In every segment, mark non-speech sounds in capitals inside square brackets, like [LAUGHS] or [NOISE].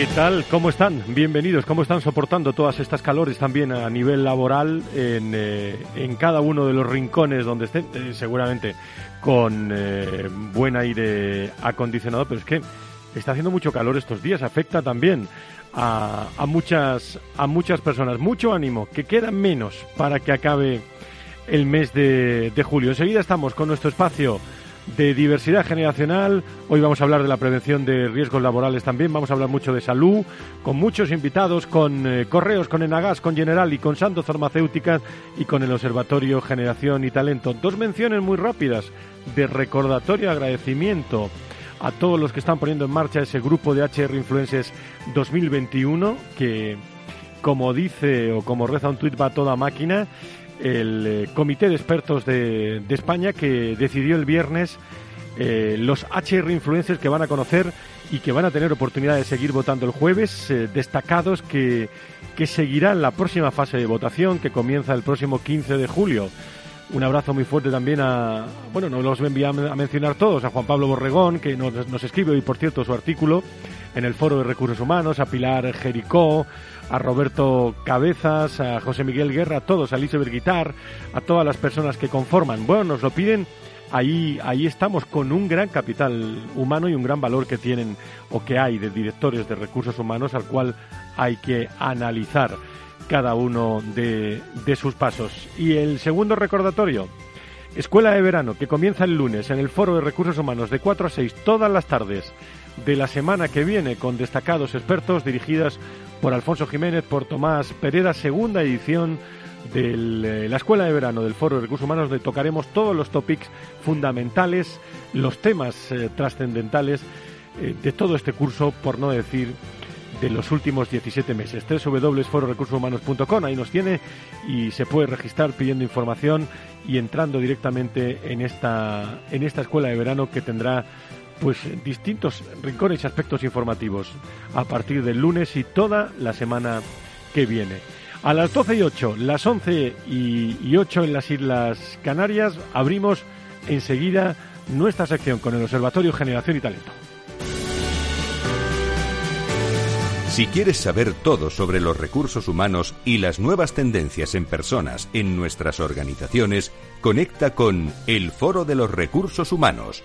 ¿Qué tal? ¿Cómo están? Bienvenidos. ¿Cómo están soportando todas estas calores también a nivel laboral en, eh, cada uno de los rincones donde estén? Eh, seguramente con eh, buen aire acondicionado, pero es que está haciendo mucho calor estos días. Afecta también a, muchas, a muchas personas. Mucho ánimo, que queda menos para que acabe el mes de, de julio. Enseguida estamos con nuestro espacio de diversidad generacional. Hoy vamos a hablar de la prevención de riesgos laborales también. Vamos a hablar mucho de salud, con muchos invitados, con eh, Correos, con Enagas, con General y con Santos Farmacéuticas y con el Observatorio Generación y Talento. Dos menciones muy rápidas de recordatorio agradecimiento a todos los que están poniendo en marcha ese grupo de HR Influencers 2021 que, como dice o como reza un tuit, va toda máquina el eh, Comité de Expertos de, España que decidió el viernes eh, los HR influencers que van a conocer y que van a tener oportunidad de seguir votando el jueves, eh, destacados que, que seguirán la próxima fase de votación que comienza el próximo 15 de julio. Un abrazo muy fuerte también a, bueno, no los voy a mencionar todos, a Juan Pablo Borregón, que nos, nos escribe hoy, por cierto, su artículo en el Foro de Recursos Humanos, a Pilar Jericó, a Roberto Cabezas, a José Miguel Guerra, a todos, a Elizabeth Guitar, a todas las personas que conforman. Bueno, nos lo piden, ahí, ahí estamos con un gran capital humano y un gran valor que tienen o que hay de directores de recursos humanos al cual hay que analizar cada uno de, de sus pasos. Y el segundo recordatorio, Escuela de Verano, que comienza el lunes en el Foro de Recursos Humanos de 4 a 6 todas las tardes de la semana que viene con destacados expertos dirigidas por Alfonso Jiménez, por Tomás Pereda, segunda edición de eh, la Escuela de Verano del Foro de Recursos Humanos, donde tocaremos todos los topics fundamentales, los temas eh, trascendentales eh, de todo este curso, por no decir de los últimos 17 meses. www.fororecursoshumanos.com, ahí nos tiene y se puede registrar pidiendo información y entrando directamente en esta, en esta escuela de verano que tendrá pues distintos rincones y aspectos informativos a partir del lunes y toda la semana que viene. A las 12 y 8, las 11 y 8 en las Islas Canarias, abrimos enseguida nuestra sección con el Observatorio Generación y Talento. Si quieres saber todo sobre los recursos humanos y las nuevas tendencias en personas en nuestras organizaciones, conecta con el Foro de los Recursos Humanos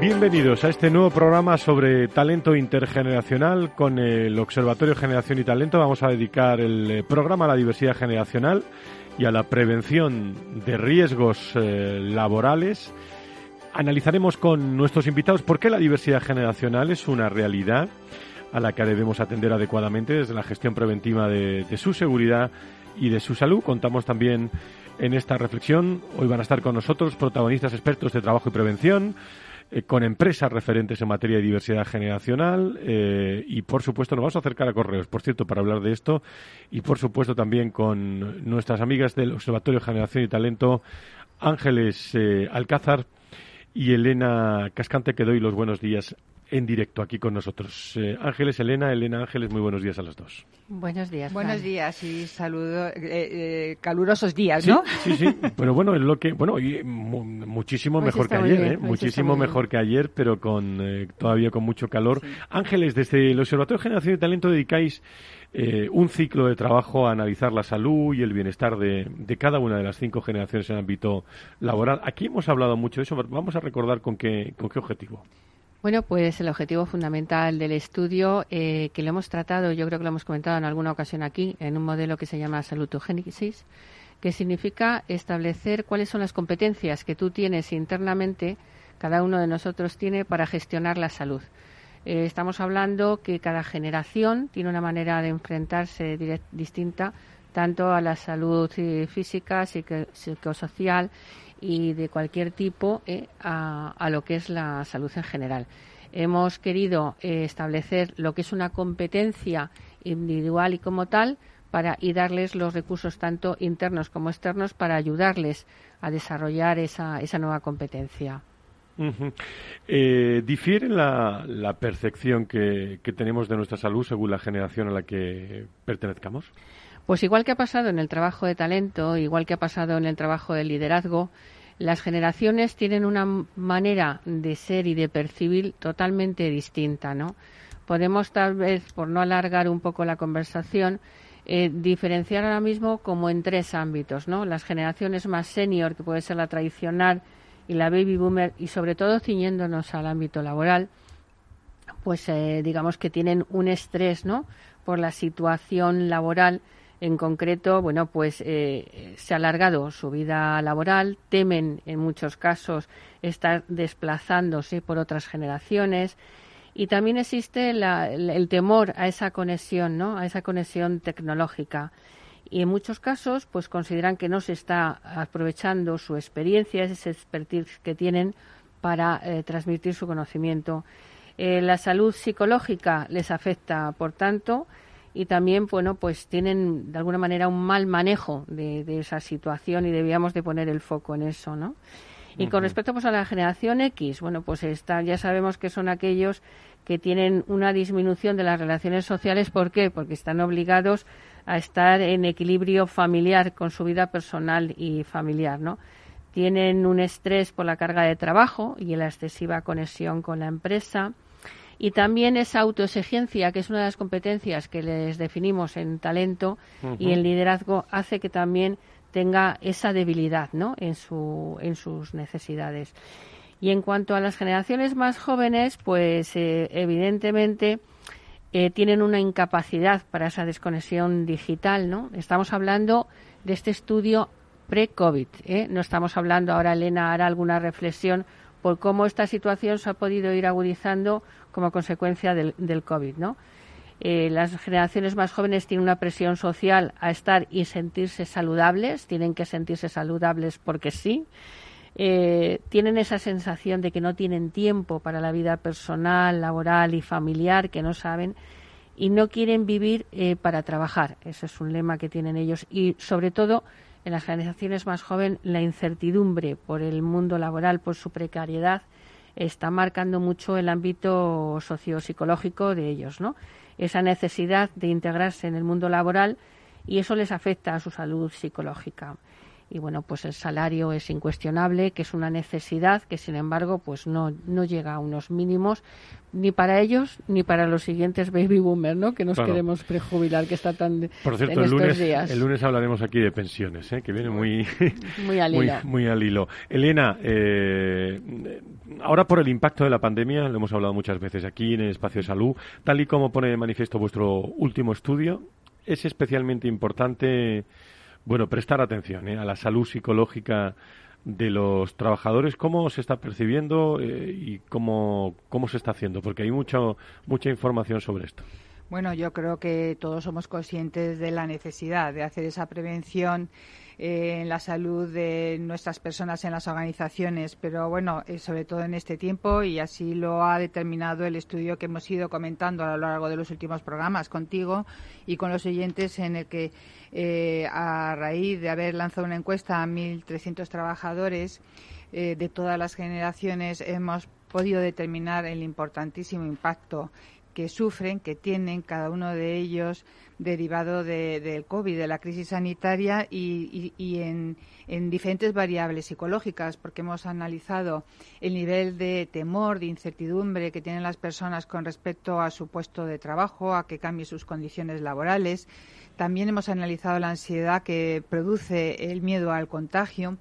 Bienvenidos a este nuevo programa sobre talento intergeneracional con el Observatorio Generación y Talento. Vamos a dedicar el eh, programa a la diversidad generacional y a la prevención de riesgos eh, laborales. Analizaremos con nuestros invitados por qué la diversidad generacional es una realidad a la que debemos atender adecuadamente desde la gestión preventiva de, de su seguridad y de su salud. Contamos también en esta reflexión. Hoy van a estar con nosotros protagonistas expertos de trabajo y prevención, eh, con empresas referentes en materia de diversidad generacional eh, y, por supuesto, nos vamos a acercar a Correos, por cierto, para hablar de esto y, por supuesto, también con nuestras amigas del Observatorio Generación y Talento, Ángeles eh, Alcázar y Elena Cascante, que doy los buenos días en directo aquí con nosotros. Eh, Ángeles, Elena, Elena Ángeles, muy buenos días a los dos. Buenos días. Buenos días y saludo, eh, eh, calurosos días, ¿no? Sí, sí, [LAUGHS] pero bueno, es lo que, bueno, y muchísimo mejor que ayer, ¿eh? muchísimo mejor que ayer, pero con todavía con mucho calor. Ángeles, desde el Observatorio de Generación de Talento dedicáis un ciclo de trabajo a analizar la salud y el bienestar de, de, cada una de las cinco generaciones en el ámbito laboral. Aquí hemos hablado mucho de eso, vamos a recordar con qué, con qué objetivo. Bueno, pues el objetivo fundamental del estudio, eh, que lo hemos tratado, yo creo que lo hemos comentado en alguna ocasión aquí, en un modelo que se llama salutogénesis, que significa establecer cuáles son las competencias que tú tienes internamente, cada uno de nosotros tiene, para gestionar la salud. Eh, estamos hablando que cada generación tiene una manera de enfrentarse distinta tanto a la salud eh, física, psicosocial y de cualquier tipo eh, a, lo que es la salud en general. Hemos querido eh, establecer lo que es una competencia individual y como tal para y darles los recursos tanto internos como externos para ayudarles a desarrollar esa, esa nueva competencia. Eh, ¿Difiere la, percepción que, tenemos de nuestra salud según la generación a la que pertenezcamos? Pues igual que ha pasado en el trabajo de talento, igual que ha pasado en el trabajo de liderazgo, las generaciones tienen una manera de ser y de percibir totalmente distinta, ¿no? Podemos tal vez, por no alargar un poco la conversación, eh, diferenciar ahora mismo como en tres ámbitos, ¿no? Las generaciones más senior, que puede ser la tradicional, y la baby boomer, y sobre todo ciñéndonos al ámbito laboral, pues eh, digamos que tienen un estrés, ¿no? Por la situación laboral en concreto, bueno, pues eh, se ha alargado su vida laboral, temen en muchos casos estar desplazándose por otras generaciones y también existe el temor a esa conexión, ¿no? A esa conexión tecnológica. Y en muchos casos, pues consideran que no se está aprovechando su experiencia, ese expertise que tienen para eh, transmitir su conocimiento. Eh, la salud psicológica les afecta, por tanto, y también, bueno, pues tienen de alguna manera un mal manejo de, esa situación y debíamos de poner el foco en eso, ¿no? Y con respecto pues a la generación X, bueno, pues está, ya sabemos que son aquellos que tienen una disminución de las relaciones sociales. ¿Por qué? Porque están obligados a estar en equilibrio familiar con su vida personal y familiar, ¿no? Tienen un estrés por la carga de trabajo y la excesiva conexión con la empresa y también esa autoexigencia, que es una de las competencias que les definimos en talento y en liderazgo, hace que también tenga esa debilidad ¿no? en, su, en sus necesidades. Y en cuanto a las generaciones más jóvenes, pues eh, evidentemente eh, tienen una incapacidad para esa desconexión digital. ¿no? Estamos hablando de este estudio pre-COVID. ¿eh? No estamos hablando, ahora Elena hará alguna reflexión por cómo esta situación se ha podido ir agudizando como consecuencia del, COVID, ¿no? Eh, las generaciones más jóvenes tienen una presión social a estar y sentirse saludables, tienen que sentirse saludables porque sí. Eh, tienen esa sensación de que no tienen tiempo para la vida personal, laboral y familiar, que no saben, y no quieren vivir eh, para trabajar. Ese es un lema que tienen ellos. Y sobre todo, en las generaciones más jóvenes, la incertidumbre por el mundo laboral, por su precariedad, está marcando mucho el ámbito sociopsicológico de ellos, ¿no? Esa necesidad de integrarse en el mundo laboral y eso les afecta a su salud psicológica y bueno, pues el salario es incuestionable, que es una necesidad que sin embargo pues no, no llega a unos mínimos ni para ellos ni para los siguientes baby boomers, ¿no? Que nos queremos prejubilar, que está tan Por cierto, el lunes, el lunes hablaremos aquí de pensiones, ¿eh? que viene muy [LAUGHS] muy al hilo. Muy, al hilo. Elena, eh, ahora por el impacto de la pandemia, lo hemos hablado muchas veces aquí en el espacio de salud, tal y como pone de manifiesto vuestro último estudio, es especialmente importante bueno, prestar atención ¿eh? a la salud psicológica de los trabajadores, cómo se está percibiendo eh, y cómo, cómo se está haciendo, porque hay mucho, mucha información sobre esto. Bueno, yo creo que todos somos conscientes de la necesidad de hacer esa prevención eh, en la salud de nuestras personas en las organizaciones, pero bueno, eh, sobre todo en este tiempo y así lo ha determinado el estudio que hemos ido comentando a lo largo de los últimos programas contigo y con los oyentes en el que eh, a raíz de haber lanzado una encuesta a 1.300 trabajadores de todas las generaciones hemos podido determinar el importantísimo impacto que sufren, que tienen cada uno de ellos derivado del COVID, de la crisis sanitaria y, en, en, diferentes variables psicológicas, porque hemos analizado el nivel de temor, de incertidumbre que tienen las personas con respecto a su puesto de trabajo, a que cambie sus condiciones laborales. También hemos analizado la ansiedad que produce el miedo al contagio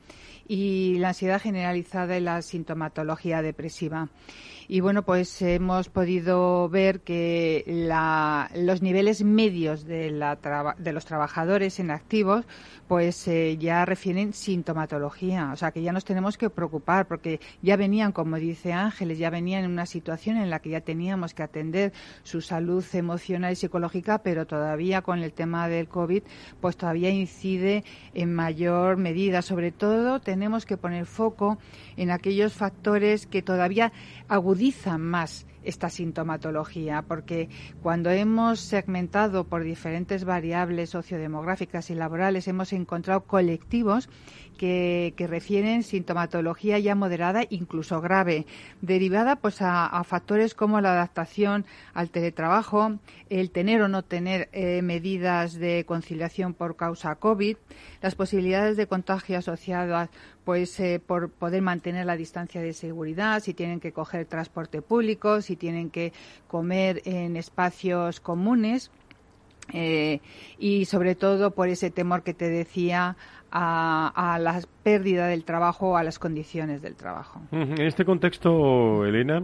y la ansiedad generalizada y la sintomatología depresiva. Y bueno, pues hemos podido ver que los niveles medios de, la de los trabajadores en activos pues eh, ya refieren sintomatología, o sea que ya nos tenemos que preocupar porque ya venían, como dice Ángeles, ya venían en una situación en la que ya teníamos que atender su salud emocional y psicológica, pero todavía con el tema del COVID, pues todavía incide en mayor medida. Sobre todo tenemos que poner foco en aquellos factores que todavía agudizan más esta sintomatología, porque cuando hemos segmentado por diferentes variables sociodemográficas y laborales, hemos encontrado colectivos que, refieren sintomatología ya moderada, incluso grave, derivada pues a, factores como la adaptación al teletrabajo, el tener o no tener eh, medidas de conciliación por causa COVID, las posibilidades de contagio asociadas pues eh, por poder mantener la distancia de seguridad, si tienen que coger transporte público, si tienen que comer en espacios comunes. Eh, y sobre todo por ese temor que te decía a, la pérdida del trabajo o a las condiciones del trabajo. En este contexto, Elena,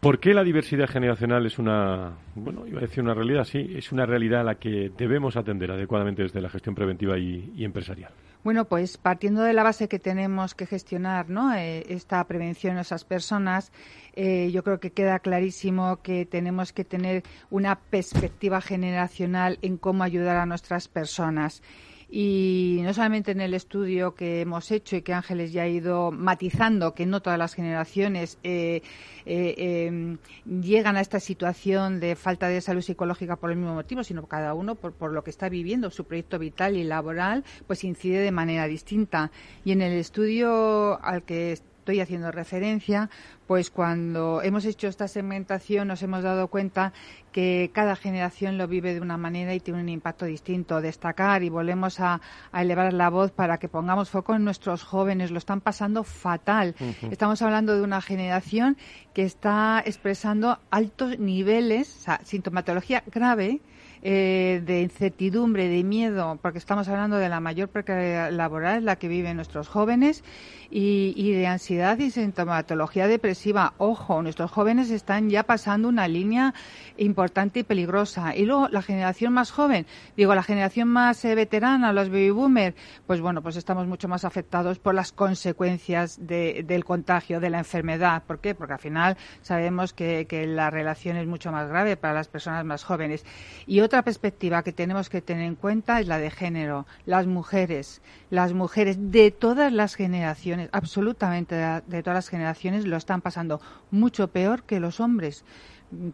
¿por qué la diversidad generacional es una, bueno, iba a decir una realidad, sí, es una realidad a la que debemos atender adecuadamente desde la gestión preventiva y empresarial? Bueno, pues partiendo de la base que tenemos que gestionar ¿no? Eh, esta prevención en esas personas, eh, yo creo que queda clarísimo que tenemos que tener una perspectiva generacional en cómo ayudar a nuestras personas y no solamente en el estudio que hemos hecho y que Ángeles ya ha ido matizando que no todas las generaciones eh, eh, em, llegan a esta situación de falta de salud psicológica por el mismo motivo, sino cada uno por, por lo que está viviendo, su proyecto vital y laboral, pues incide de manera distinta. Y en el estudio al que estoy haciendo referencia, pues cuando hemos hecho esta segmentación nos hemos dado cuenta que cada generación lo vive de una manera y tiene un impacto distinto. Destacar y volvemos a, elevar la voz para que pongamos foco en nuestros jóvenes. Lo están pasando fatal. Estamos hablando de una generación que está expresando altos niveles, o sea, sintomatología grave eh, de incertidumbre, de miedo, porque estamos hablando de la mayor precariedad laboral, la que viven nuestros jóvenes, y, de ansiedad y sintomatología depresiva. Ojo, nuestros jóvenes están ya pasando una línea importante y peligrosa. Y luego la generación más joven, digo, la generación más eh, veterana, los baby boomers, pues bueno, pues estamos mucho más afectados por las consecuencias del contagio, de la enfermedad. ¿Por qué? Porque al final sabemos que, que la relación es mucho más grave para las personas más jóvenes. Y otra perspectiva que tenemos que tener en cuenta es la de género. Las mujeres, las mujeres de todas las generaciones, absolutamente de, todas las generaciones, lo están pasando mucho peor que los hombres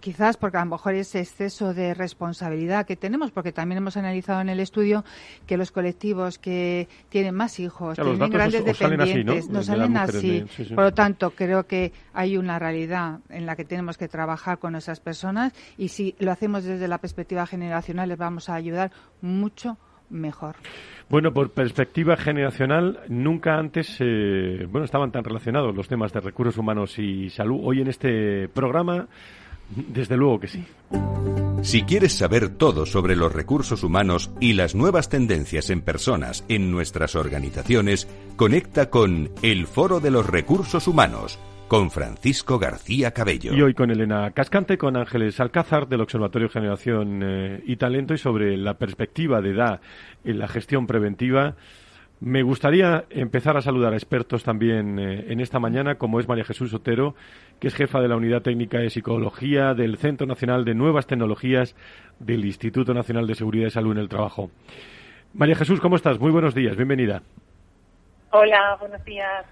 quizás porque a lo mejor ese exceso de responsabilidad que tenemos, porque también hemos analizado en el estudio que los colectivos que tienen más hijos, tienen grandes dependientes, no, salen así. Por lo tanto, creo que hay una realidad en la que tenemos que trabajar con esas personas y si lo hacemos desde la perspectiva generacional les vamos a ayudar mucho mejor. Bueno, por perspectiva generacional, nunca antes eh, bueno, estaban tan relacionados los temas de recursos humanos y salud. Hoy en este programa desde luego que sí. Si quieres saber todo sobre los recursos humanos y las nuevas tendencias en personas en nuestras organizaciones, conecta con El Foro de los Recursos Humanos con Francisco García Cabello. Y hoy con Elena Cascante, con Ángeles Alcázar del Observatorio Generación eh, y Talento y sobre la perspectiva de edad en la gestión preventiva me gustaría empezar a saludar a expertos también eh, en esta mañana, como es María Jesús Otero, que es jefa de la Unidad Técnica de Psicología del Centro Nacional de Nuevas Tecnologías del Instituto Nacional de Seguridad y Salud en el Trabajo. María Jesús, ¿cómo estás? Muy buenos días, bienvenida. Hola, buenos días.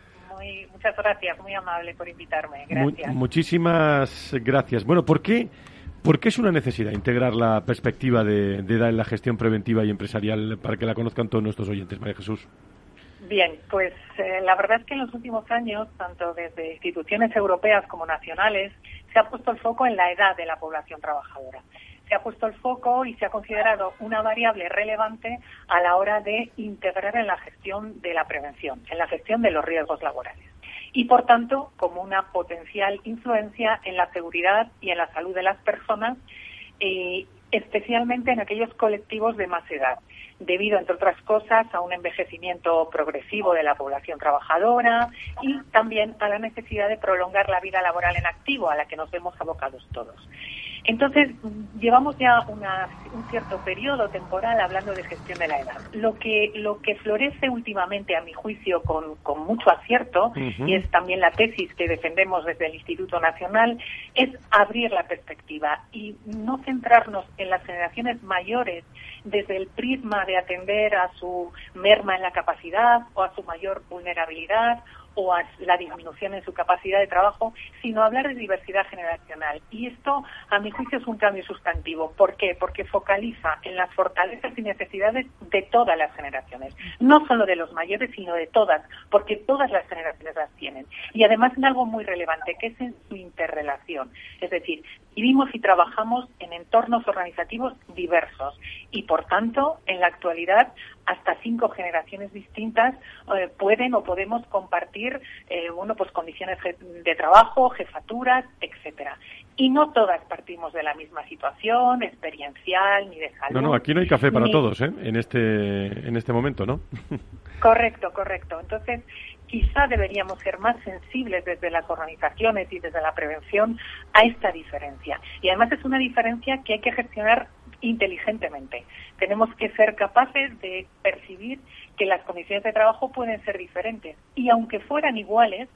muchas gracias, muy amable por invitarme. Gracias. muchísimas gracias. Bueno, ¿por qué? ¿Por qué es una necesidad integrar la perspectiva de, edad en la gestión preventiva y empresarial para que la conozcan todos nuestros oyentes, María Jesús? Bien, pues eh, la verdad es que en los últimos años, tanto desde instituciones europeas como nacionales, se ha puesto el foco en la edad de la población trabajadora. Se ha puesto el foco y se ha considerado una variable relevante a la hora de integrar en la gestión de la prevención, en la gestión de los riesgos laborales. Y, por tanto, como una potencial influencia en la seguridad y en la salud de las personas, eh, especialmente en aquellos colectivos de más edad debido, entre otras cosas, a un envejecimiento progresivo de la población trabajadora y también a la necesidad de prolongar la vida laboral en activo a la que nos vemos abocados todos. Entonces, llevamos ya un cierto periodo temporal hablando de gestión de la edad. Lo que, lo que florece últimamente, a mi juicio, con, con mucho acierto, y es también la tesis que defendemos desde el Instituto Nacional, es abrir la perspectiva y no centrarnos en las generaciones mayores desde el prisma de atender a su merma en la capacidad o a su mayor vulnerabilidad o a la disminución en su capacidad de trabajo, sino hablar de diversidad generacional. Y esto, a mi juicio, es un cambio sustantivo. ¿Por qué? Porque focaliza en las fortalezas y necesidades de todas las generaciones, no solo de los mayores, sino de todas, porque todas las generaciones las tienen. Y además en algo muy relevante, que es en su interrelación. Es decir, vivimos y trabajamos en entornos organizativos diversos y, por tanto, en la actualidad, hasta cinco generaciones distintas eh, pueden o podemos compartir eh, bueno, pues condiciones de trabajo, jefaturas, etcétera. Y no todas partimos de la misma situación experiencial ni de salud. No, no, aquí no hay café para todos, ¿eh? En este en este momento, ¿no? [LAUGHS] correcto, correcto. Entonces, quizá deberíamos ser más sensibles desde las organizaciones y desde la prevención a esta diferencia. Y además es una diferencia que hay que gestionar inteligentemente. Tenemos que ser capaces de percibir que las condiciones de trabajo pueden ser diferentes y aunque fueran iguales,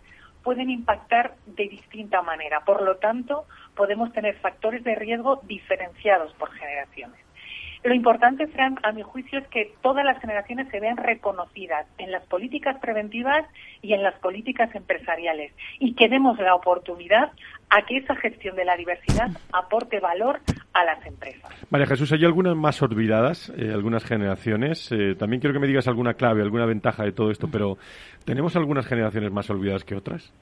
pueden impactar de distinta manera. Por lo tanto, podemos tener factores de riesgo diferenciados por generaciones. Lo importante, Fran, a mi juicio, es que todas las generaciones se vean reconocidas en las políticas preventivas y en las políticas empresariales y que demos la oportunidad a que esa gestión de la diversidad aporte valor a las empresas. María Jesús, ¿hay algunas más olvidadas, eh, algunas generaciones? Eh, también quiero que me digas alguna clave, alguna ventaja de todo esto, pero ¿tenemos algunas generaciones más olvidadas que otras?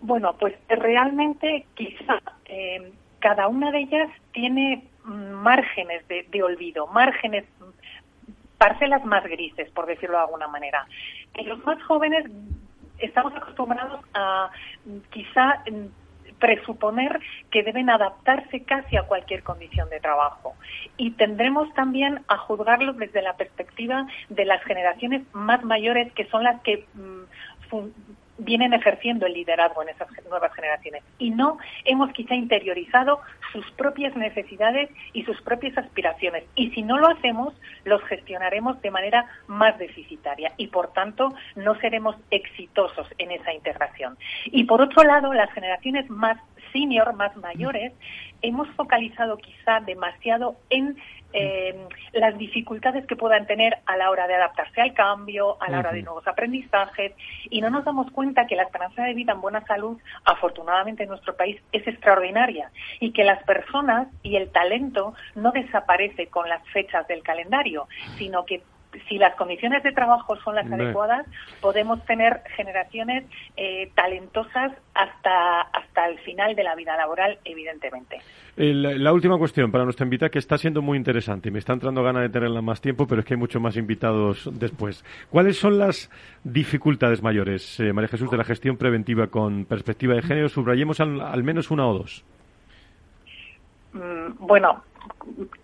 Bueno, pues realmente quizá eh, cada una de ellas tiene márgenes de, olvido, márgenes, parcelas más grises, por decirlo de alguna manera. En los más jóvenes estamos acostumbrados a quizá presuponer que deben adaptarse casi a cualquier condición de trabajo. Y tendremos también a juzgarlos desde la perspectiva de las generaciones más mayores, que son las que mm, vienen ejerciendo el liderazgo en esas nuevas generaciones. Y no hemos quizá interiorizado sus propias necesidades y sus propias aspiraciones. Y si no lo hacemos los gestionaremos de manera más deficitaria. Y por tanto no seremos exitosos en esa integración. Y por otro lado, las generaciones más senior, más mayores, hemos focalizado quizá demasiado en eh, las dificultades que puedan tener a la hora de adaptarse al cambio, a la hora de nuevos aprendizajes, y no nos damos cuenta que la esperanza de vida en buena salud, afortunadamente en nuestro país, es extraordinaria, y que las personas y el talento no desaparece con las fechas del calendario, sino que si las condiciones de trabajo son las adecuadas, podemos tener generaciones eh, talentosas hasta, hasta el final de la vida laboral, evidentemente. la última cuestión para nuestra invitada, que está siendo muy interesante y me está entrando ganas de tenerla más tiempo, pero es que hay muchos más invitados después. ¿Cuáles son las dificultades mayores, eh, María Jesús, de la gestión preventiva con perspectiva de género? Subrayemos al, menos una o dos. Mm, bueno,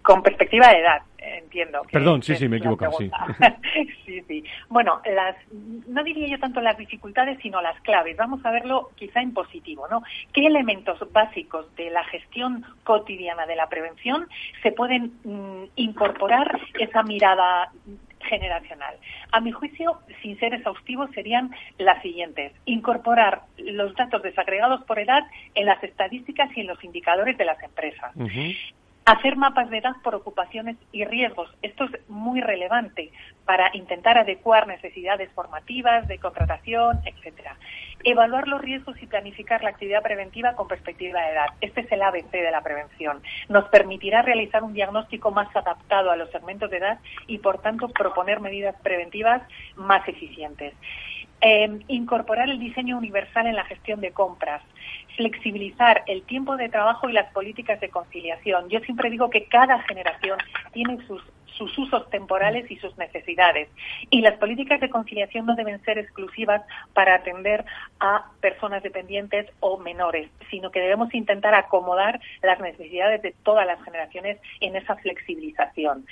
con perspectiva de edad entiendo. Perdón, sí, sí, me he equivocado, sí. [LAUGHS] sí, sí. Bueno, las, no diría yo tanto las dificultades, sino las claves. Vamos a verlo quizá en positivo, ¿no? ¿Qué elementos básicos de la gestión cotidiana de la prevención se pueden mm, incorporar esa mirada generacional. A mi juicio, sin ser exhaustivos, serían las siguientes. Incorporar los datos desagregados por edad en las estadísticas y en los indicadores de las empresas Hacer mapas de edad por ocupaciones y riesgos. Esto es muy relevante para intentar adecuar necesidades formativas, de contratación, etcétera. Evaluar los riesgos y planificar la actividad preventiva con perspectiva de edad. Este es el ABC de la prevención. Nos permitirá realizar un diagnóstico más adaptado a los segmentos de edad y, por tanto, proponer medidas preventivas más eficientes. Eh, incorporar el diseño universal en la gestión de compras, flexibilizar el tiempo de trabajo y las políticas de conciliación. Yo siempre digo que cada generación tiene sus sus usos temporales y sus necesidades. Y las políticas de conciliación no deben ser exclusivas para atender a personas dependientes o menores, sino que debemos intentar acomodar las necesidades de todas las generaciones en esa flexibilización.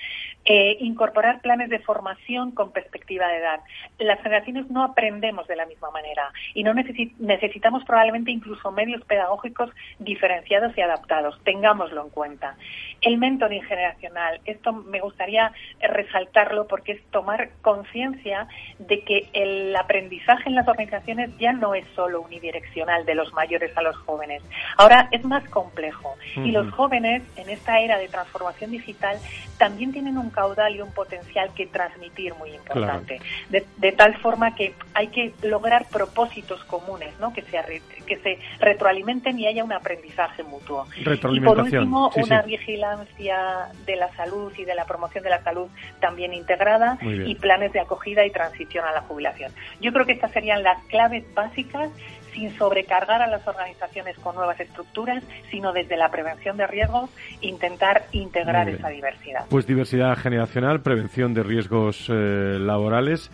Eh, incorporar planes de formación con perspectiva de edad. Las generaciones no aprendemos de la misma manera y no necesitamos probablemente incluso medios pedagógicos diferenciados y adaptados. Tengámoslo en cuenta. El mentoring generacional. Esto me gustaría resaltarlo porque es tomar conciencia de que el aprendizaje en las organizaciones ya no es solo unidireccional de los mayores a los jóvenes. Ahora es más complejo y los jóvenes en esta era de transformación digital también tienen un caudal y un potencial que transmitir muy importante. De, tal forma que hay que lograr propósitos comunes, ¿no? que, se, que se retroalimenten y haya un aprendizaje mutuo. Y por último, una vigilancia de la salud y de la promoción de la salud también integrada y planes de acogida y transición a la jubilación. Yo creo que estas serían las claves básicas sin sobrecargar a las organizaciones con nuevas estructuras, sino desde la prevención de riesgos intentar integrar esa diversidad. Pues diversidad generacional, prevención de riesgos eh, laborales.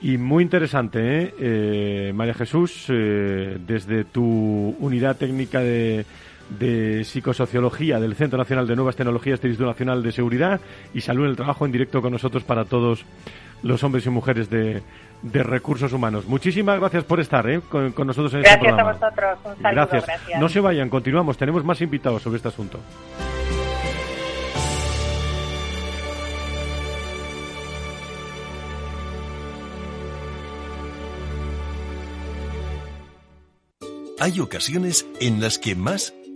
Y muy interesante, ¿eh? eh María Jesús, eh, desde tu unidad técnica de de Psicosociología del Centro Nacional de Nuevas Tecnologías del Instituto Nacional de Seguridad y Salud en el Trabajo en directo con nosotros para todos los hombres y mujeres de, recursos humanos. Muchísimas gracias por estar ¿eh? con, nosotros en este programa. Gracias a vosotros. Un saludo, gracias. No se vayan, continuamos. Tenemos más invitados sobre este asunto. Hay ocasiones en las que más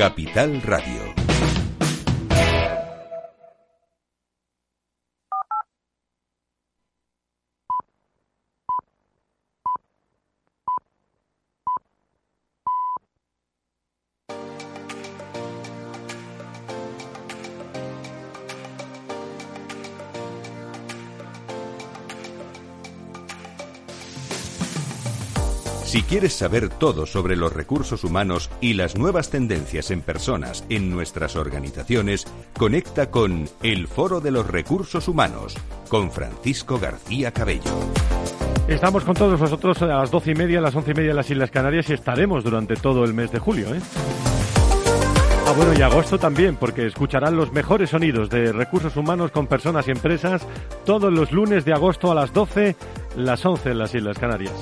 Capital Radio. Si quieres saber todo sobre los recursos humanos y las nuevas tendencias en personas en nuestras organizaciones, conecta con El Foro de los Recursos Humanos con Francisco García Cabello. Estamos con todos vosotros a las doce y media, a las once y media en las Islas Canarias y estaremos durante todo el mes de julio. ¿eh? Ah, bueno, y agosto también, porque escucharán los mejores sonidos de recursos humanos con personas y empresas todos los lunes de agosto a las 12, las 11 en las Islas Canarias.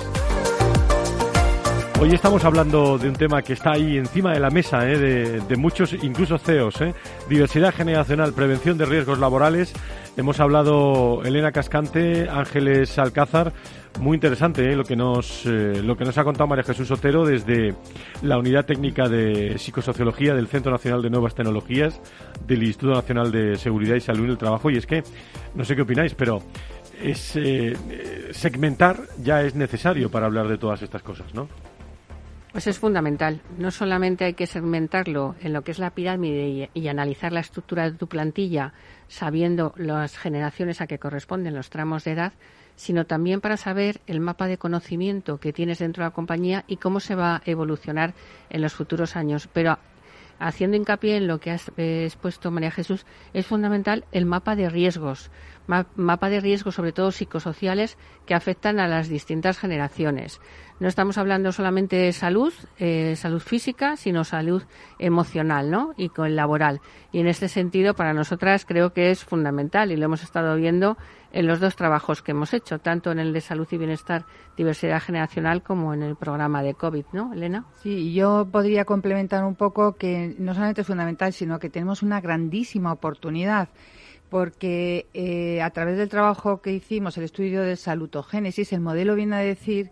Hoy estamos hablando de un tema que está ahí encima de la mesa ¿eh? de, muchos, incluso CEOs, ¿eh? diversidad generacional, prevención de riesgos laborales. Hemos hablado Elena Cascante, Ángeles Alcázar, muy interesante ¿eh? lo que nos eh, lo que nos ha contado María Jesús Otero desde la unidad técnica de psicosociología del Centro Nacional de Nuevas Tecnologías del Instituto Nacional de Seguridad y Salud en el Trabajo. Y es que no sé qué opináis, pero es eh, segmentar ya es necesario para hablar de todas estas cosas, ¿no? Pues es fundamental. No solamente hay que segmentarlo en lo que es la pirámide y, analizar la estructura de tu plantilla sabiendo las generaciones a que corresponden los tramos de edad, sino también para saber el mapa de conocimiento que tienes dentro de la compañía y cómo se va a evolucionar en los futuros años. Pero haciendo hincapié en lo que has eh, expuesto María Jesús, es fundamental el mapa de riesgos, mapa de riesgos sobre todo psicosociales que afectan a las distintas generaciones. No estamos hablando solamente de salud, eh, salud física, sino salud emocional ¿no? y con laboral. Y en este sentido, para nosotras creo que es fundamental y lo hemos estado viendo en los dos trabajos que hemos hecho, tanto en el de salud y bienestar, diversidad generacional, como en el programa de COVID, ¿no, Elena? Sí, yo podría complementar un poco que no solamente es fundamental, sino que tenemos una grandísima oportunidad porque eh, a través del trabajo que hicimos, el estudio de salutogénesis, el modelo viene a decir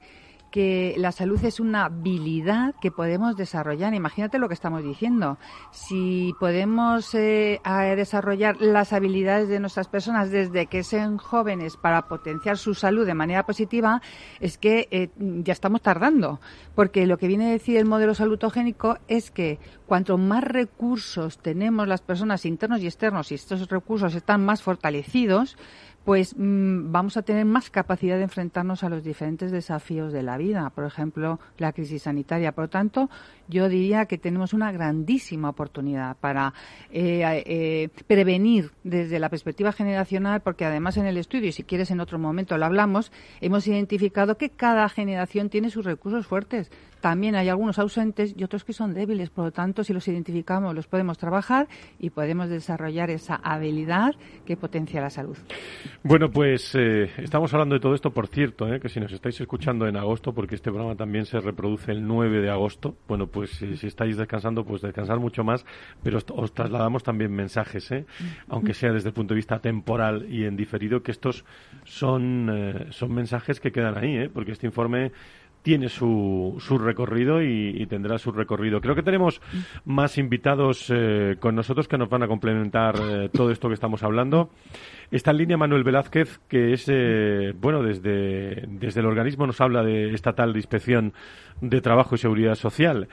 que la salud es una habilidad que podemos desarrollar. Imagínate lo que estamos diciendo. Si podemos eh, desarrollar las habilidades de nuestras personas desde que sean jóvenes para potenciar su salud de manera positiva, es que eh, ya estamos tardando. Porque lo que viene a decir el modelo salutogénico es que cuanto más recursos tenemos las personas internos y externos y estos recursos están más fortalecidos, pues mm, vamos a tener más capacidad de enfrentarnos a los diferentes desafíos de la vida, por ejemplo, la crisis sanitaria. Por lo tanto, yo diría que tenemos una grandísima oportunidad para eh, eh, prevenir desde la perspectiva generacional, porque además en el estudio, y si quieres en otro momento lo hablamos, hemos identificado que cada generación tiene sus recursos fuertes. También hay algunos ausentes y otros que son débiles, por lo tanto, si los identificamos, los podemos trabajar y podemos desarrollar esa habilidad que potencia la salud. Bueno, pues eh, estamos hablando de todo esto, por cierto, eh, que si nos estáis escuchando en agosto, porque este programa también se reproduce el 9 de agosto, bueno, pues si estáis descansando, pues descansar mucho más, pero os, trasladamos también mensajes, ¿eh? aunque sea desde el punto de vista temporal y en diferido, que estos son, son mensajes que quedan ahí, porque este informe tiene su, su recorrido y, tendrá su recorrido. Creo que tenemos más invitados eh, con nosotros que nos van a complementar eh, todo esto que estamos hablando. Está en línea Manuel Velázquez, que es, eh, bueno, desde, desde el organismo nos habla de estatal de inspección de trabajo y seguridad social.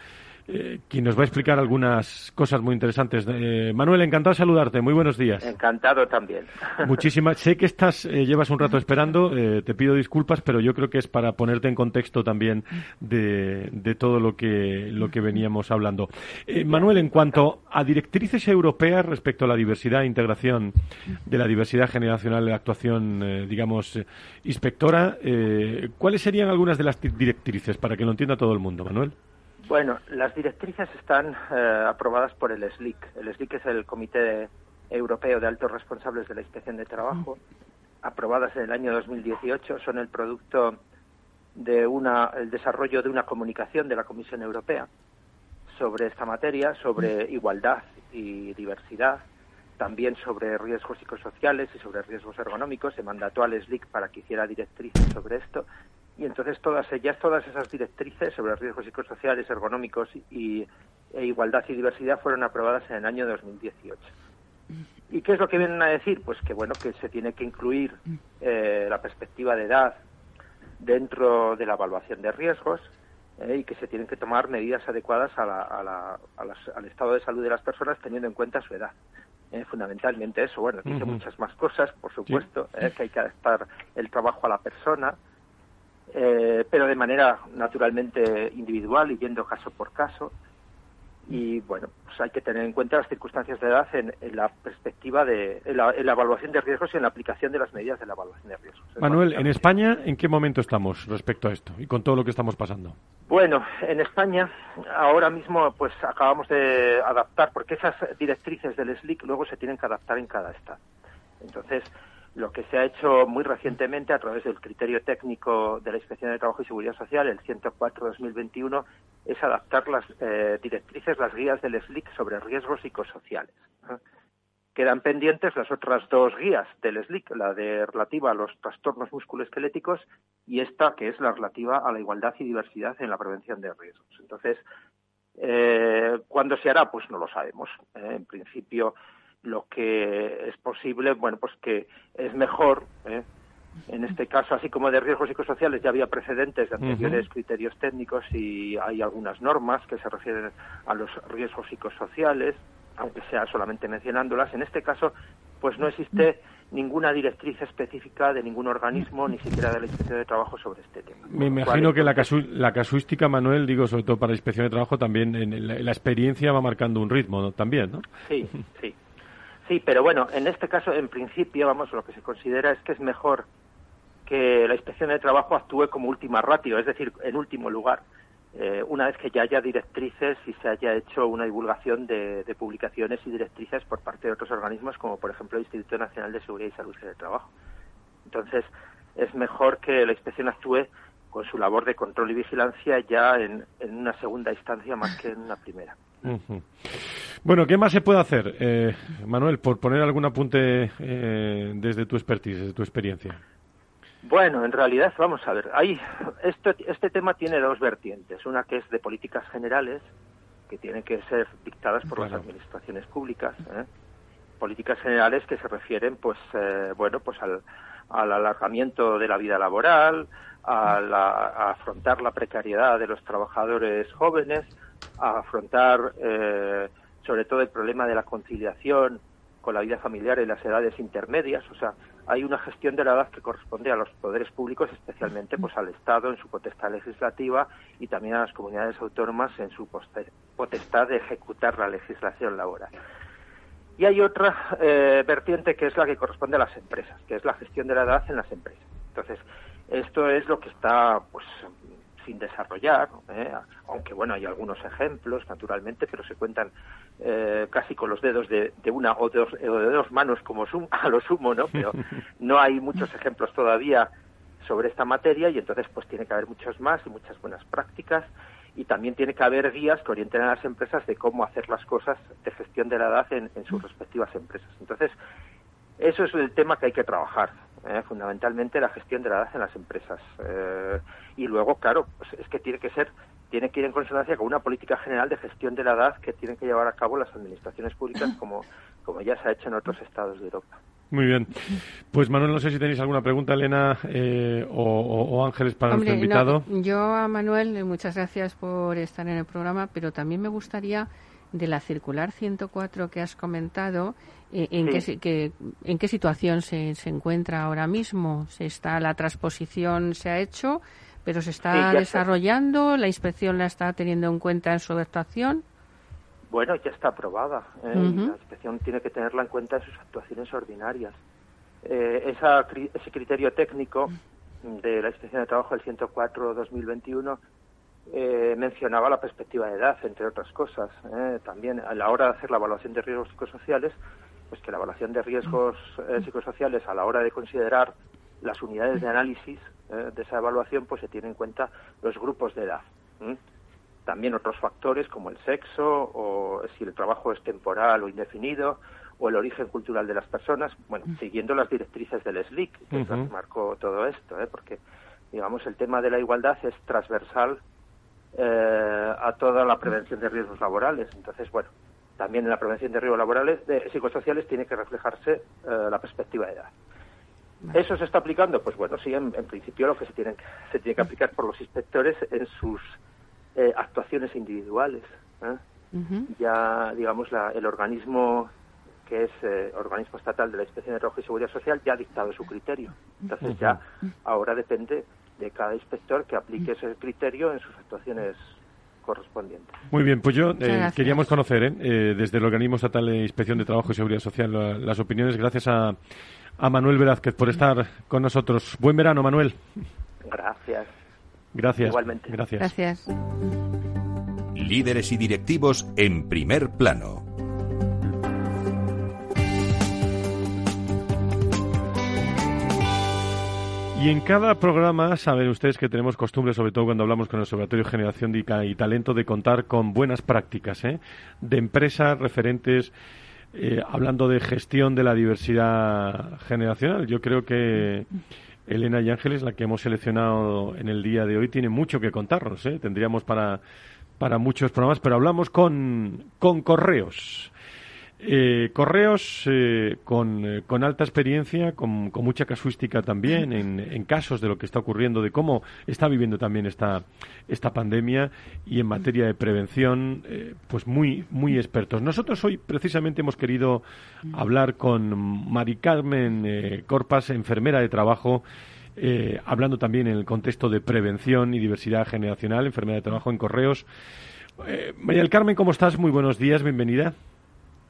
Eh, quien nos va a explicar algunas cosas muy interesantes. Eh, Manuel, encantado de saludarte. Muy buenos días. Encantado también. [LAUGHS] Muchísimas. Sé que estás, eh, llevas un rato esperando. te pido disculpas, pero yo creo que es para ponerte en contexto también de, de todo lo que lo que veníamos hablando. Manuel, en cuanto a directrices europeas respecto a la diversidad e integración de la diversidad generacional de la actuación, digamos, inspectora, ¿cuáles serían algunas de las directrices para que lo entienda todo el mundo, Manuel? Bueno, las directrices están eh, aprobadas por el SLIC. El SLIC es el Comité Europeo de Altos Responsables de la Inspección de Trabajo, aprobadas en el año 2018. Son el producto de una, el desarrollo de una comunicación de la Comisión Europea sobre esta materia, sobre igualdad y diversidad, también sobre riesgos psicosociales y sobre riesgos ergonómicos. Se mandató al SLIC para que hiciera directrices sobre esto. Y entonces todas ellas, todas esas directrices sobre riesgos psicosociales, ergonómicos y, e igualdad y diversidad fueron aprobadas en el año 2018. ¿Y qué es lo que vienen a decir? Pues que bueno, que se tiene que incluir eh, la perspectiva de edad dentro de la evaluación de riesgos eh, y que se tienen que tomar medidas adecuadas al estado de salud de las personas teniendo en cuenta su edad. Eh, fundamentalmente eso. Bueno, dice muchas más cosas, por supuesto, que hay que adaptar el trabajo a la persona, pero de manera naturalmente individual y yendo caso por caso y bueno, pues hay que tener en cuenta las circunstancias de edad en, la perspectiva de la, evaluación de riesgos y en la aplicación de las medidas de la evaluación de riesgos. Manuel, en España, ¿en qué momento estamos respecto a esto y con todo lo que estamos pasando? Bueno, en España ahora mismo pues acabamos de adaptar porque esas directrices del SLIC luego se tienen que adaptar en cada estado. Entonces, lo que se ha hecho muy recientemente a través del criterio técnico de la Inspección de Trabajo y Seguridad Social, el 104-2021, es adaptar las eh, directrices, las guías del SLIC sobre riesgos psicosociales. Quedan pendientes las otras dos guías del SLIC, la de relativa a los trastornos musculoesqueléticos y esta que es la relativa a la igualdad y diversidad en la prevención de riesgos. Entonces, eh, ¿cuándo se hará? Pues no lo sabemos. ¿eh? en principio, lo que es posible, bueno, pues que es mejor, ¿eh? en este caso, así como de riesgos psicosociales ya había precedentes de anteriores criterios técnicos y hay algunas normas que se refieren a los riesgos psicosociales, aunque sea solamente mencionándolas. En este caso, pues no existe ninguna directriz específica de ningún organismo, ni siquiera de la Inspección de Trabajo sobre este tema. Me imagino que la, la, casuística, Manuel, digo, sobre todo para la Inspección de Trabajo, también en la, experiencia va marcando un ritmo, También, ¿no? Sí, sí. Sí, pero bueno, en este caso, en principio, vamos, lo que se considera es que es mejor que la inspección de trabajo actúe como última ratio, es decir, en último lugar, eh, una vez que ya haya directrices y se haya hecho una divulgación de, publicaciones y directrices por parte de otros organismos, como por ejemplo el Instituto Nacional de Seguridad y Salud del Trabajo. Entonces, es mejor que la inspección actúe con su labor de control y vigilancia ya en una segunda instancia más que en una primera. Bueno, ¿qué más se puede hacer, eh, Manuel, por poner algún apunte eh, desde tu expertise, desde tu experiencia? Bueno, en realidad, vamos a ver, hay, este tema tiene dos vertientes. Una que es de políticas generales, que tienen que ser dictadas por las administraciones públicas. ¿eh? Políticas generales que se refieren, pues, bueno, pues al, alargamiento de la vida laboral, a, a afrontar la precariedad de los trabajadores jóvenes, a afrontar eh, sobre todo el problema de la conciliación con la vida familiar en las edades intermedias, o sea, hay una gestión de la edad que corresponde a los poderes públicos, especialmente pues al Estado en su potestad legislativa y también a las comunidades autónomas en su potestad de ejecutar la legislación laboral. Y hay otra eh, vertiente que es la que corresponde a las empresas, que es la gestión de la edad en las empresas. Entonces, esto es lo que está pues sin desarrollar, ¿eh? aunque bueno, hay algunos ejemplos, naturalmente, pero se cuentan eh, casi con los dedos de, una o de, dos, de dos manos como [LAUGHS] a lo sumo, ¿no? Pero no hay muchos ejemplos todavía sobre esta materia y entonces pues tiene que haber muchos más y muchas buenas prácticas y también tiene que haber guías que orienten a las empresas de cómo hacer las cosas de gestión de la edad en, en sus respectivas empresas. Entonces, eso es el tema que hay que trabajar. ¿Eh? fundamentalmente la gestión de la edad en las empresas. Eh, y luego, claro, pues es que tiene que ser, tiene que ir en consonancia con una política general de gestión de la edad que tienen que llevar a cabo las administraciones públicas, [CLEARS THROAT] como, como ya se ha hecho en otros estados de Europa. Muy bien. Pues Manuel, no sé si tenéis alguna pregunta, Elena eh, o, Ángeles, para nuestro invitado. yo a Manuel, muchas gracias por estar en el programa, pero también me gustaría de la circular 104 que has comentado, eh, ¿en, qué, ¿en qué situación se, se encuentra ahora mismo? ¿Se está, ¿La transposición se ha hecho, pero se está desarrollando? ¿La inspección la está teniendo en cuenta en su actuación? Bueno, ya está aprobada. ¿eh? La inspección tiene que tenerla en cuenta en sus actuaciones ordinarias. Eh, esa, ese criterio técnico de la Inspección de Trabajo del 104-2021 eh, mencionaba la perspectiva de edad, entre otras cosas. ¿eh? También a la hora de hacer la evaluación de riesgos psicosociales, pues que la evaluación de riesgos eh, psicosociales a la hora de considerar las unidades de análisis de esa evaluación, pues se tiene en cuenta los grupos de edad. también otros factores como el sexo o si el trabajo es temporal o indefinido o el origen cultural de las personas, bueno, mm. siguiendo las directrices del SLIC, que marcó todo esto, ¿eh? porque, digamos, el tema de la igualdad es transversal eh, a toda la prevención de riesgos laborales. Entonces, bueno, también en la prevención de riesgos laborales de psicosociales tiene que reflejarse eh, la perspectiva de edad. ¿Eso se está aplicando? Pues bueno, sí, en, principio lo que se tiene, se tiene que aplicar por los inspectores en sus eh, actuaciones individuales. Ya, digamos, la, el organismo que es eh, organismo estatal de la Inspección de Trabajo y Seguridad Social, ya ha dictado su criterio. Entonces ya ahora depende de cada inspector que aplique ese criterio en sus actuaciones correspondientes. Muy bien, pues yo eh, queríamos conocer eh, desde el Organismo Estatal de Inspección de Trabajo y Seguridad Social las opiniones. Gracias a, a Manuel Velázquez por estar con nosotros. Buen verano, Manuel. Gracias. Gracias. Igualmente. Gracias. Gracias. Líderes y directivos en primer plano. Y en cada programa saben ustedes que tenemos costumbre, sobre todo cuando hablamos con el Observatorio Generación y Talento, de contar con buenas prácticas ¿eh? de empresas referentes, eh, hablando de gestión de la diversidad generacional. Yo creo que Elena y Ángeles, la que hemos seleccionado en el día de hoy, tiene mucho que contarnos. ¿eh? Tendríamos para, para muchos programas, pero hablamos con, con correos. Eh, correos eh, con, eh, con, alta experiencia, con, mucha casuística también en, casos de lo que está ocurriendo, de cómo está viviendo también esta, esta pandemia y en materia de prevención, pues muy, muy expertos. Nosotros hoy precisamente hemos querido hablar con Mari Carmen Corpas, enfermera de trabajo, hablando también en el contexto de prevención y diversidad generacional, enfermera de trabajo en correos. María del Carmen, ¿cómo estás? Muy buenos días, bienvenida.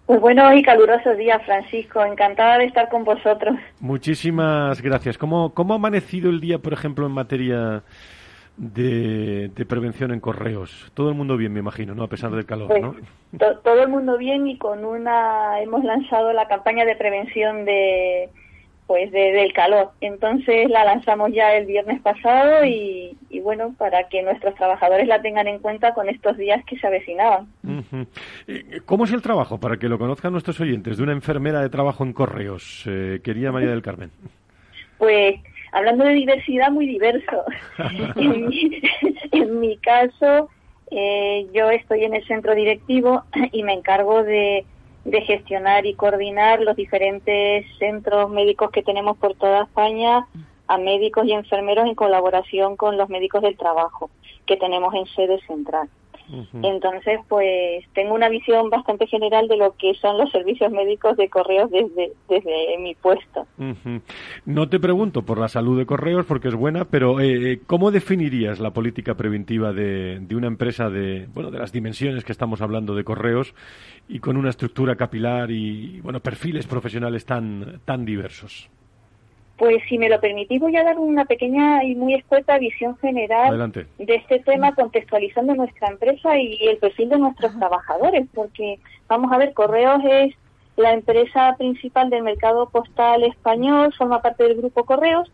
Muy buenos y calurosos días, Francisco. Encantada de estar con vosotros. Muchísimas gracias. ¿Cómo, cómo ha amanecido el día, por ejemplo, en materia de, prevención en correos? Todo el mundo bien, me imagino, ¿no? A pesar del calor, pues, ¿no? todo el mundo bien y con una... Hemos lanzado la campaña de prevención de pues del calor. Entonces la lanzamos ya el viernes pasado y, bueno, para que nuestros trabajadores la tengan en cuenta con estos días que se avecinaban. Eh, ¿Cómo es el trabajo, para que lo conozcan nuestros oyentes, de una enfermera de trabajo en correos? Eh, quería María del Carmen. Pues hablando de diversidad, muy diverso. [LAUGHS] en, mi, caso, eh, yo estoy en el centro directivo y me encargo de de gestionar y coordinar los diferentes centros médicos que tenemos por toda España a médicos y enfermeros en colaboración con los médicos del trabajo que tenemos en sede central. Entonces, pues tengo una visión bastante general de lo que son los servicios médicos de correos desde, desde mi puesto. No te pregunto por la salud de correos porque es buena, pero eh, eh, ¿cómo definirías la política preventiva de, de, una empresa de, bueno, de las dimensiones que estamos hablando de correos y con una estructura capilar y, bueno, perfiles profesionales tan, tan diversos? Pues si me lo permitís voy a dar una pequeña y muy escueta visión general de este tema contextualizando nuestra empresa y el perfil de nuestros trabajadores, porque vamos a ver, Correos es la empresa principal del mercado postal español, forma parte del grupo Correos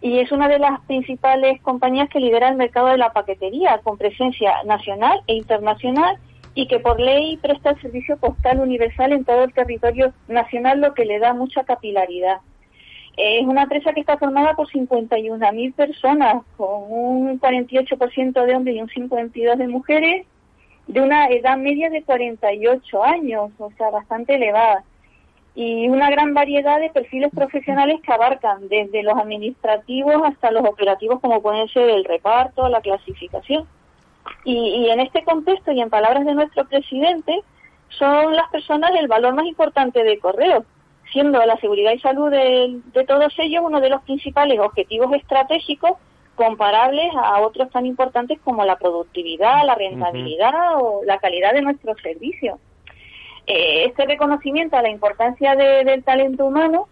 y es una de las principales compañías que lidera el mercado de la paquetería con presencia nacional e internacional y que por ley presta el servicio postal universal en todo el territorio nacional, lo que le da mucha capilaridad. Es una empresa que está formada por 51.000 personas, con un 48% de hombres y un 52% de mujeres, de una edad media de 48 años, o sea, bastante elevada. Y una gran variedad de perfiles profesionales que abarcan desde los administrativos hasta los operativos, como pueden ser el reparto, la clasificación. Y, y en este contexto, y en palabras de nuestro presidente, son las personas el valor más importante de correo siendo la seguridad y salud de, todos ellos uno de los principales objetivos estratégicos comparables a otros tan importantes como la productividad, la rentabilidad o la calidad de nuestros servicios. Eh, este reconocimiento a la importancia del talento humano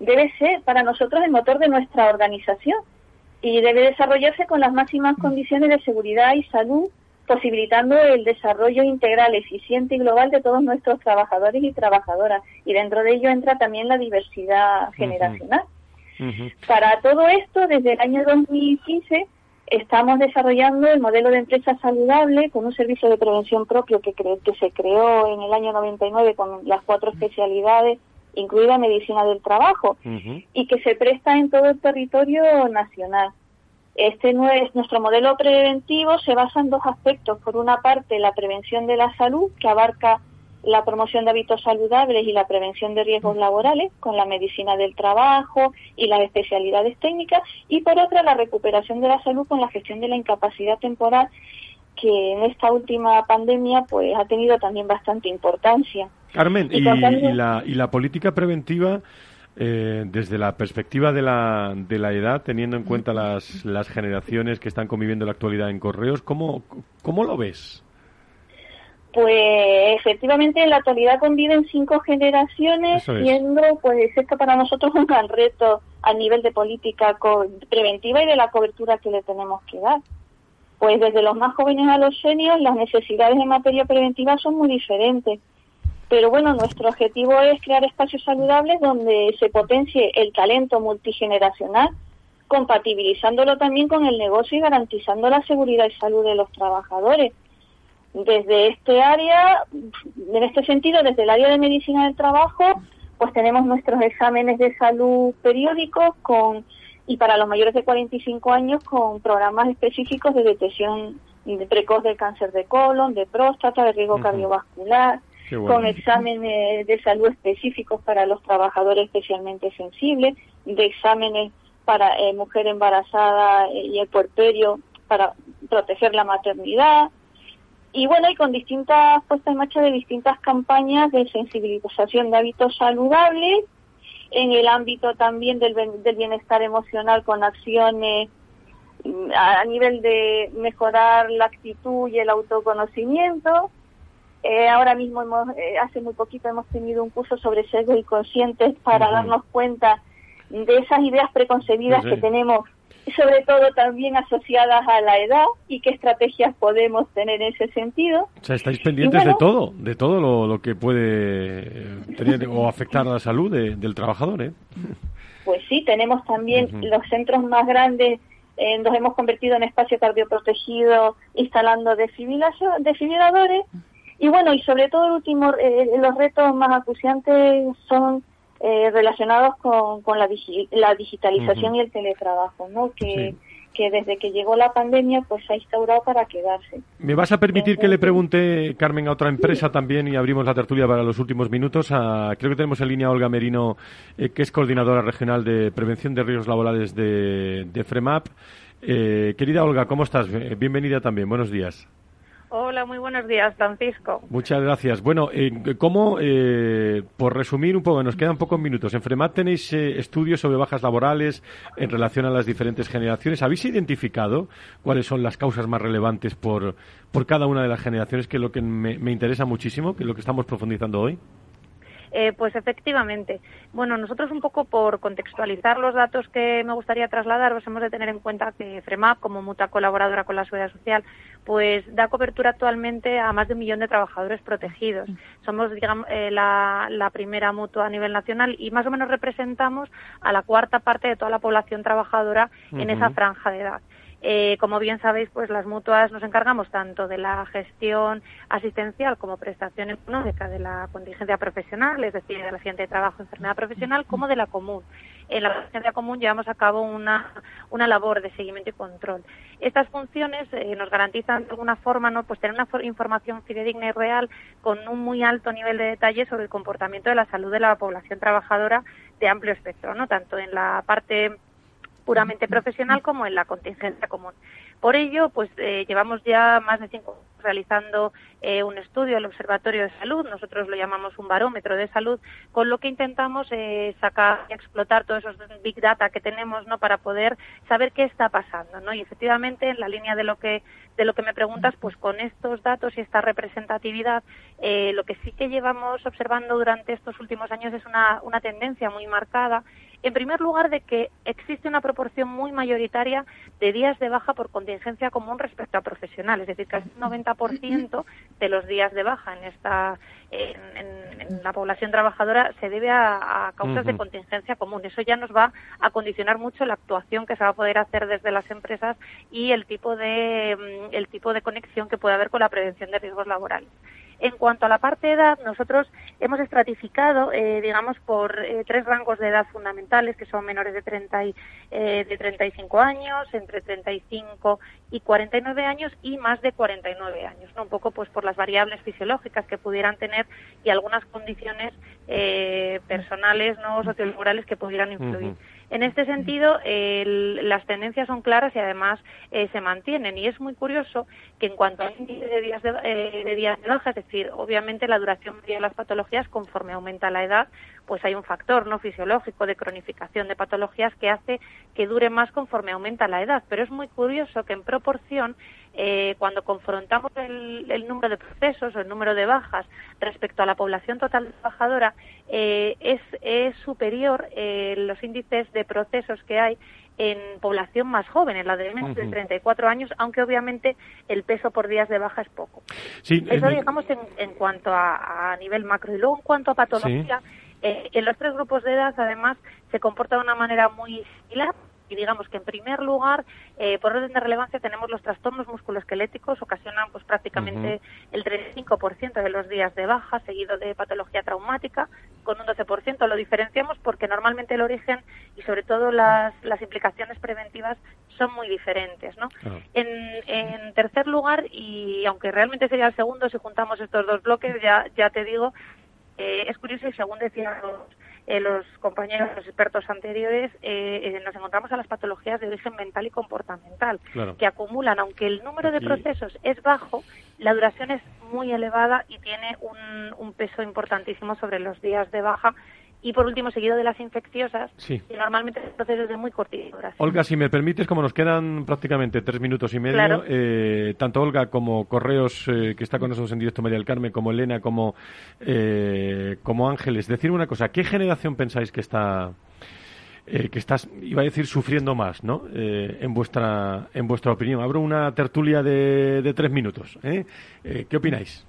debe ser para nosotros el motor de nuestra organización y debe desarrollarse con las máximas condiciones de seguridad y salud posibilitando el desarrollo integral, eficiente y global de todos nuestros trabajadores y trabajadoras. Y dentro de ello entra también la diversidad generacional. Para todo esto, desde el año 2015, Estamos desarrollando el modelo de empresa saludable con un servicio de prevención propio que, que se creó en el año 99 con las cuatro especialidades, incluida medicina del trabajo, y que se presta en todo el territorio nacional. Este es, nuestro modelo preventivo se basa en dos aspectos. Por una parte, la prevención de la salud, que abarca la promoción de hábitos saludables y la prevención de riesgos laborales con la medicina del trabajo y las especialidades técnicas y por otra la recuperación de la salud con la gestión de la incapacidad temporal que en esta última pandemia pues ha tenido también bastante importancia. Carmen, y, la, y la política preventiva eh, desde la perspectiva de la, de la edad, teniendo en cuenta las, las generaciones que están conviviendo en la actualidad en correos, ¿cómo, cómo lo ves? Pues efectivamente en la actualidad conviven cinco generaciones, siendo pues esto para nosotros un gran reto a nivel de política preventiva y de la cobertura que le tenemos que dar. Pues desde los más jóvenes a los seniors las necesidades en materia preventiva son muy diferentes. Pero bueno, nuestro objetivo es crear espacios saludables donde se potencie el talento multigeneracional, compatibilizándolo también con el negocio y garantizando la seguridad y salud de los trabajadores. Desde este área, en este sentido, desde el área de medicina del trabajo, pues tenemos nuestros exámenes de salud periódicos con y para los mayores de 45 años con programas específicos de detección precoz del cáncer de colon, de próstata, de riesgo cardiovascular, con exámenes de salud específicos para los trabajadores especialmente sensibles, de exámenes para eh, mujer embarazada y el puerperio para proteger la maternidad, y bueno, y con distintas puestas en marcha de distintas campañas de sensibilización de hábitos saludables, en el ámbito también del, del bienestar emocional con acciones mm, a, nivel de mejorar la actitud y el autoconocimiento. Eh, ahora mismo, hemos, eh, hace muy poquito, hemos tenido un curso sobre sesgos inconscientes para darnos cuenta de esas ideas preconcebidas que tenemos sobre todo también asociadas a la edad y qué estrategias podemos tener en ese sentido. O sea, estáis pendientes de todo, de todo lo, que puede tener o afectar a la salud del trabajador, ¿eh? Pues sí, tenemos también los centros más grandes, eh, nos hemos convertido en espacio cardioprotegido instalando desfibriladores y bueno, y sobre todo el último, eh, los retos más acuciantes son eh, relacionados con, con la, la digitalización y el teletrabajo, ¿no? Que, que desde que llegó la pandemia pues se ha instaurado para quedarse. ¿Me vas a permitir que le pregunte, Carmen, a otra empresa también y abrimos la tertulia para los últimos minutos? creo que tenemos en línea a Olga Merino, eh, que es coordinadora regional de prevención de riesgos laborales de, de FREMAP. Eh, querida Olga, ¿cómo estás? Bienvenida también, buenos días. Hola, muy buenos días, Francisco. Muchas gracias. Bueno, eh, ¿cómo, eh, por resumir un poco, nos quedan pocos minutos, en FREMAT tenéis eh, estudios sobre bajas laborales en relación a las diferentes generaciones. ¿Habéis identificado cuáles son las causas más relevantes por, por cada una de las generaciones, que es lo que me, me interesa muchísimo, que es lo que estamos profundizando hoy? Eh, pues efectivamente. Bueno, nosotros un poco por contextualizar los datos que me gustaría trasladar, pues hemos de tener en cuenta que FREMAP, como mutua colaboradora con la Seguridad Social, pues da cobertura actualmente a más de un millón de trabajadores protegidos. Somos, digamos, eh, la, primera mutua a nivel nacional y más o menos representamos a la cuarta parte de toda la población trabajadora en esa franja de edad. Eh, como bien sabéis, pues las mutuas nos encargamos tanto de la gestión asistencial como prestación económica de la contingencia profesional, es decir, del accidente de trabajo, enfermedad profesional, como de la común. En la asistencia común llevamos a cabo una, una labor de seguimiento y control. Estas funciones eh, nos garantizan de alguna forma no pues tener una información fidedigna y real con un muy alto nivel de detalle sobre el comportamiento de la salud de la población trabajadora de amplio espectro, no tanto en la parte puramente profesional como en la contingencia común. Por ello, pues eh, llevamos ya más de cinco años realizando eh, un estudio, el Observatorio de Salud, nosotros lo llamamos un barómetro de salud, con lo que intentamos eh, sacar y explotar todos esos big data que tenemos, ¿no? Para poder saber qué está pasando, ¿no? Y efectivamente, en la línea de lo que de lo que me preguntas, pues con estos datos y esta representatividad, lo que sí que llevamos observando durante estos últimos años es una, una tendencia muy marcada en primer lugar, de que existe una proporción muy mayoritaria de días de baja por contingencia común respecto a profesional, es decir, casi un 90% de los días de baja en esta en, en la población trabajadora se debe a, causas de contingencia común. Eso ya nos va a condicionar mucho la actuación que se va a poder hacer desde las empresas y el tipo de, mm, el tipo de conexión que puede haber con la prevención de riesgos laborales. En cuanto a la parte de edad, nosotros hemos estratificado, eh, digamos, por eh, tres rangos de edad fundamentales, que son menores de, 30 y, eh, de 35 años, entre 35 y 49 años y más de 49 años, ¿no? Un poco pues por las variables fisiológicas que pudieran tener y algunas condiciones personales, no sociolaborales que pudieran influir. En este sentido, las tendencias son claras y además eh, se mantienen. Y es muy curioso que en cuanto al índice de días de, eh, días de baja, es decir, obviamente la duración media de las patologías, conforme aumenta la edad, pues hay un factor no fisiológico de cronificación de patologías que hace que dure más conforme aumenta la edad. Pero es muy curioso que en proporción eh, cuando confrontamos el, número de procesos o el número de bajas respecto a la población total trabajadora, eh, es, es, superior eh, los índices de procesos que hay en población más joven, en la de menos de 34 años, aunque obviamente el peso por días de baja es poco. Eso digamos en, en cuanto a, a, nivel macro. Y luego en cuanto a patología, en los tres grupos de edad además se comporta de una manera muy similar y digamos que en primer lugar, eh, por orden de relevancia, tenemos los trastornos musculoesqueléticos, ocasionan pues prácticamente el 35% de los días de baja, seguido de patología traumática, con un 12%. Lo diferenciamos porque normalmente el origen y sobre todo las, las implicaciones preventivas son muy diferentes. ¿no? En, en tercer lugar, y aunque realmente sería el segundo si juntamos estos dos bloques, ya, ya te digo, eh, es curioso y según decían los eh, los compañeros, los expertos anteriores, eh, eh, nos encontramos a las patologías de origen mental y comportamental, que acumulan, aunque el número de procesos es bajo, la duración es muy elevada y tiene un, un peso importantísimo sobre los días de baja y por último seguido de las infecciosas sí. y normalmente procesos de muy cortita Olga, si me permites, como nos quedan prácticamente tres minutos y medio, eh, tanto Olga como Correos, eh, que está con nosotros en directo María del Carmen, como Elena, como, eh, como Ángeles, decir una cosa, ¿qué generación pensáis que está... que estás, iba a decir, sufriendo más, ¿no? en vuestra en vuestra opinión. Abro una tertulia de, de tres minutos. ¿Qué opináis?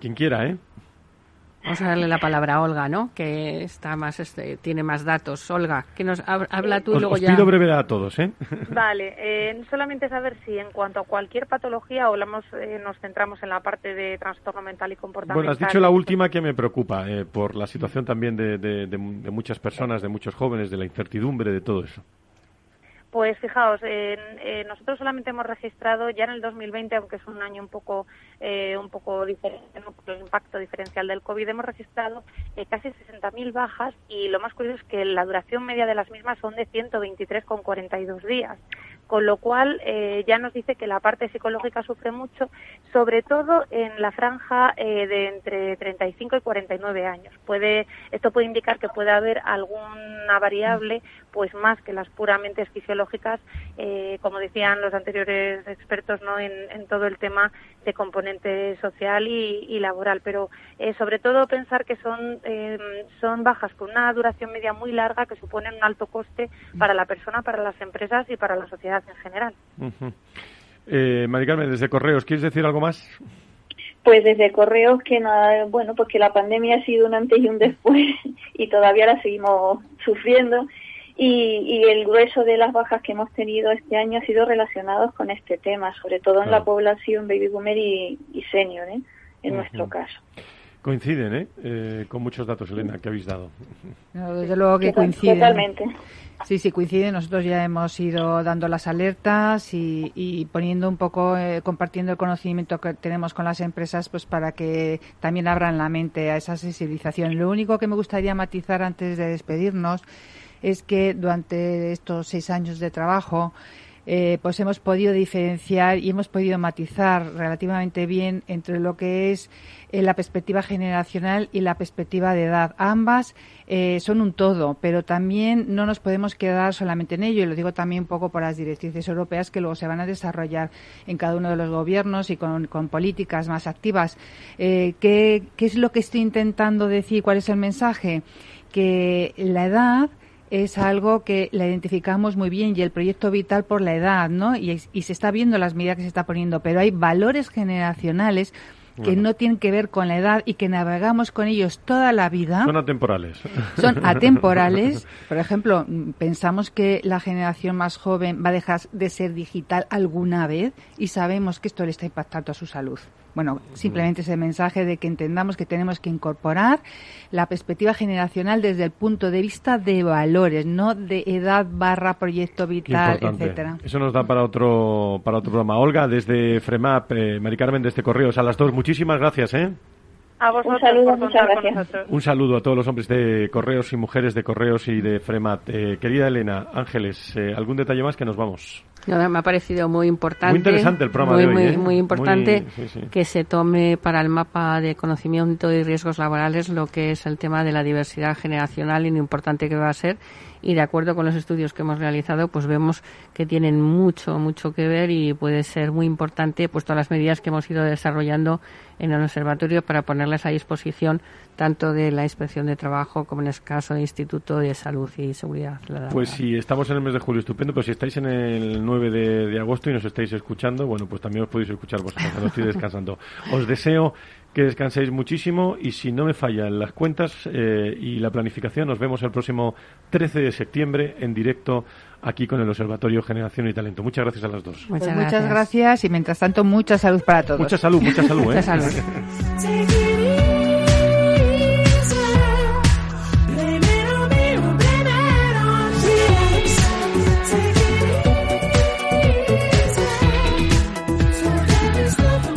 Quien quiera, ¿eh? Vamos a darle la palabra a Olga, ¿no? Que está más, este, tiene más datos. Olga, que nos habla tú y luego os pido brevedad a todos, ¿eh? [LAUGHS] Vale, eh, solamente saber si en cuanto a cualquier patología hablamos, eh, nos centramos en la parte de trastorno mental y comportamental. Bueno, has dicho la última que me preocupa, eh, por la situación también de, de muchas personas, de muchos jóvenes, de la incertidumbre, de todo eso. Pues fijaos, eh, nosotros solamente hemos registrado ya en el 2020, aunque es un año un poco eh, un poco diferente por el impacto diferencial del COVID, hemos registrado eh, casi 60.000 bajas y lo más curioso es que la duración media de las mismas son de 123,42 días con lo cual eh, ya nos dice que la parte psicológica sufre mucho, sobre todo en la franja eh, de entre 35 y 49 años. Puede, esto puede indicar que puede haber alguna variable, pues más que las puramente fisiológicas, eh, como decían los anteriores expertos, no en, todo el tema de componente social y, laboral. Pero sobre todo pensar que son son bajas con una duración media muy larga que suponen un alto coste para la persona, para las empresas y para la sociedad en general. eh, desde Correos, ¿quieres decir algo más? Pues desde Correos que nada, bueno, porque la pandemia ha sido un antes y un después [LAUGHS] y todavía la seguimos sufriendo y, el grueso de las bajas que hemos tenido este año ha sido relacionados con este tema, sobre todo en la población baby boomer y, senior, ¿eh? en nuestro caso. Coinciden, ¿eh? ¿eh? Con muchos datos, Elena, que habéis dado. desde luego que coinciden. Totalmente. Sí, sí, coincide. Nosotros ya hemos ido dando las alertas y, poniendo un poco, eh, compartiendo el conocimiento que tenemos con las empresas, pues para que también abran la mente a esa sensibilización. Lo único que me gustaría matizar antes de despedirnos es que durante estos seis años de trabajo, eh, pues hemos podido diferenciar y hemos podido matizar relativamente bien entre lo que es eh, la perspectiva generacional y la perspectiva de edad. Ambas eh, son un todo, pero también no nos podemos quedar solamente en ello, y lo digo también un poco por las directrices europeas que luego se van a desarrollar en cada uno de los gobiernos y con, políticas más activas. ¿qué, ¿Qué es lo que estoy intentando decir? ¿Cuál es el mensaje? Que la edad es algo que la identificamos muy bien y el proyecto vital por la edad, ¿no? Y, se está viendo las medidas que se está poniendo, pero hay valores generacionales que no tienen que ver con la edad y que navegamos con ellos toda la vida. Son atemporales. Son [LAUGHS] atemporales. Por ejemplo, pensamos que la generación más joven va a dejar de ser digital alguna vez y sabemos que esto le está impactando a su salud. Bueno, simplemente ese mensaje de que entendamos que tenemos que incorporar la perspectiva generacional desde el punto de vista de valores, no de edad barra proyecto vital, etcétera. Eso nos da para otro para otro programa. Olga, desde FREMAP, eh, Mari Carmen, desde Correos, a las dos, muchísimas gracias, ¿eh? Un saludo, muchas gracias. Un saludo a todos los hombres de Correos y mujeres de Correos y de FREMAT. Eh, querida Elena, Ángeles, eh, ¿algún detalle más que nos vamos? me ha parecido muy importante. Muy interesante el programa muy, de hoy, muy, muy importante que se tome para el mapa de conocimiento y riesgos laborales lo que es el tema de la diversidad generacional y lo importante que va a ser y de acuerdo con los estudios que hemos realizado, pues vemos que tienen mucho, mucho que ver y puede ser muy importante pues todas las medidas que hemos ido desarrollando en el observatorio para ponerlas a disposición tanto de la Inspección de Trabajo como en el caso del Instituto de Salud y Seguridad Pues si estamos en el mes de julio, estupendo, pero si estáis en el 9 de, agosto y nos estáis escuchando, bueno, pues también os podéis escuchar vosotros cuando estoy descansando. [LAUGHS] Os deseo que descanséis muchísimo y si no me fallan las cuentas eh, y la planificación, nos vemos el próximo 13 de septiembre en directo aquí con el Observatorio Generación y Talento. Muchas gracias a las dos. Muchas, pues muchas gracias. y mientras tanto mucha salud para todos. Mucha salud, mucha salud. mucha ¿eh? salud. [LAUGHS]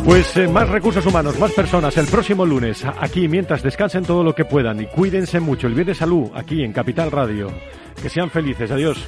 Pues eh, más recursos humanos, más personas el próximo lunes aquí mientras descansen todo lo que puedan y cuídense mucho. El Viernes Salud aquí en Capital Radio. Que sean felices. Adiós.